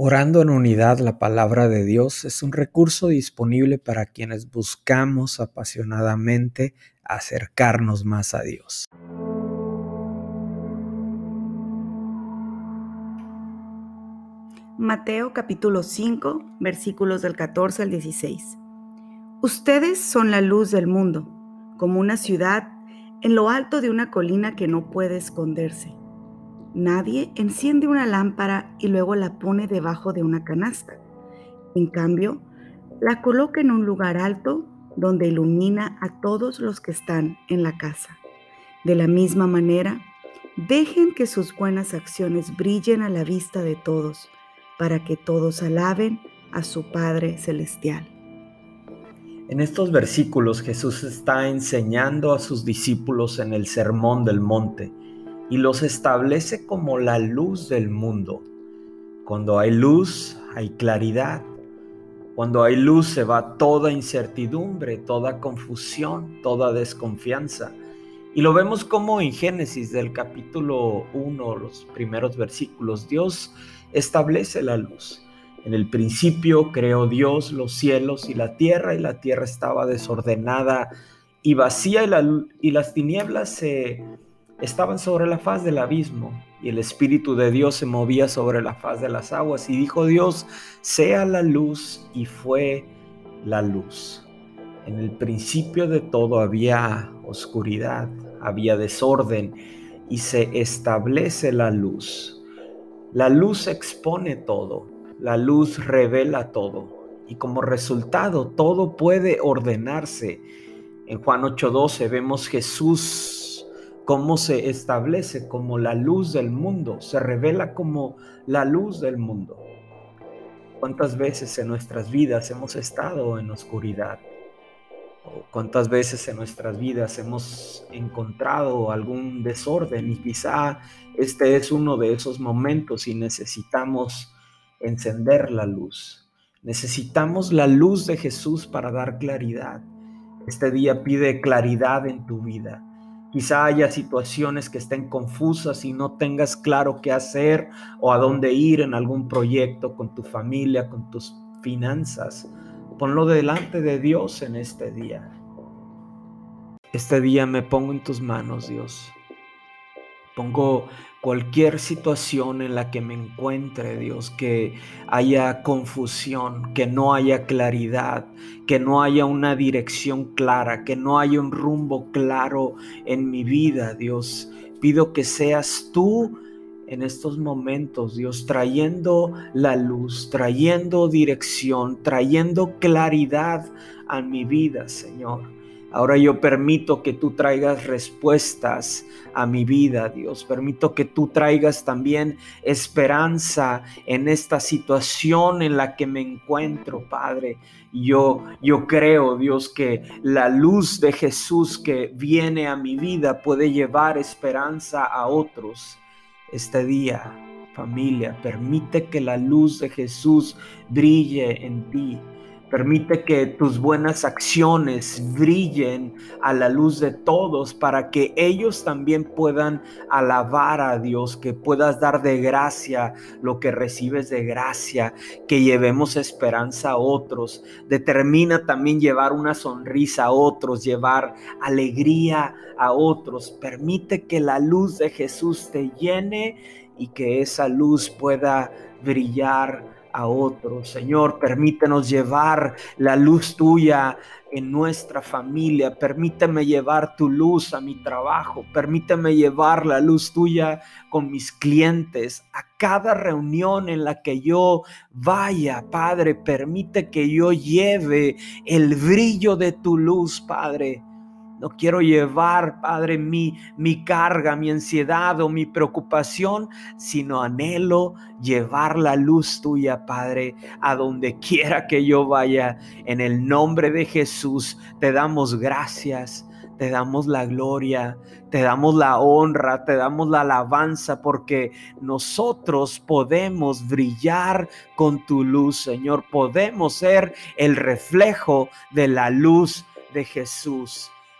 Orando en unidad, la palabra de Dios es un recurso disponible para quienes buscamos apasionadamente acercarnos más a Dios. Mateo capítulo 5 versículos del 14 al 16. Ustedes son la luz del mundo, como una ciudad en lo alto de una colina que no puede esconderse. Nadie enciende una lámpara y luego la pone debajo de una canasta. En cambio, la coloca en un lugar alto donde ilumina a todos los que están en la casa. De la misma manera, dejen que sus buenas acciones brillen a la vista de todos, para que todos alaben a su Padre Celestial. En estos versículos Jesús está enseñando a sus discípulos en el Sermón del Monte y los establece como la luz del mundo. Cuando hay luz, hay claridad. Cuando hay luz se va toda incertidumbre, toda confusión, toda desconfianza. Y lo vemos como en Génesis del capítulo 1, los primeros versículos, Dios establece la luz. En el principio creó Dios los cielos y la tierra y la tierra estaba desordenada y vacía y, y las tinieblas se estaban sobre la faz del abismo y el Espíritu de Dios se movía sobre la faz de las aguas y dijo Dios, sea la luz y fue la luz. En el principio de todo había oscuridad, había desorden y se establece la luz. La luz expone todo, la luz revela todo y como resultado todo puede ordenarse. En Juan 8:12 vemos Jesús cómo se establece como la luz del mundo, se revela como la luz del mundo. ¿Cuántas veces en nuestras vidas hemos estado en oscuridad? ¿Cuántas veces en nuestras vidas hemos encontrado algún desorden? Y quizá este es uno de esos momentos y necesitamos encender la luz. Necesitamos la luz de Jesús para dar claridad. Este día pide claridad en tu vida. Quizá haya situaciones que estén confusas y no tengas claro qué hacer o a dónde ir en algún proyecto con tu familia, con tus finanzas. Ponlo delante de Dios en este día. Este día me pongo en tus manos, Dios. Pongo cualquier situación en la que me encuentre, Dios, que haya confusión, que no haya claridad, que no haya una dirección clara, que no haya un rumbo claro en mi vida, Dios. Pido que seas tú en estos momentos, Dios, trayendo la luz, trayendo dirección, trayendo claridad a mi vida, Señor. Ahora yo permito que tú traigas respuestas a mi vida, Dios. Permito que tú traigas también esperanza en esta situación en la que me encuentro, Padre. Yo, yo creo, Dios, que la luz de Jesús que viene a mi vida puede llevar esperanza a otros este día. Familia, permite que la luz de Jesús brille en ti. Permite que tus buenas acciones brillen a la luz de todos para que ellos también puedan alabar a Dios, que puedas dar de gracia lo que recibes de gracia, que llevemos esperanza a otros. Determina también llevar una sonrisa a otros, llevar alegría a otros. Permite que la luz de Jesús te llene y que esa luz pueda brillar a otros. Señor, permítenos llevar la luz tuya en nuestra familia. Permíteme llevar tu luz a mi trabajo. Permíteme llevar la luz tuya con mis clientes a cada reunión en la que yo vaya. Padre, permite que yo lleve el brillo de tu luz, Padre no quiero llevar, Padre, mi, mi carga, mi ansiedad o mi preocupación, sino anhelo llevar la luz tuya, Padre, a donde quiera que yo vaya. En el nombre de Jesús te damos gracias. Te damos la gloria, te damos la honra, te damos la alabanza, porque nosotros podemos brillar con tu luz, Señor. Podemos ser el reflejo de la luz de Jesús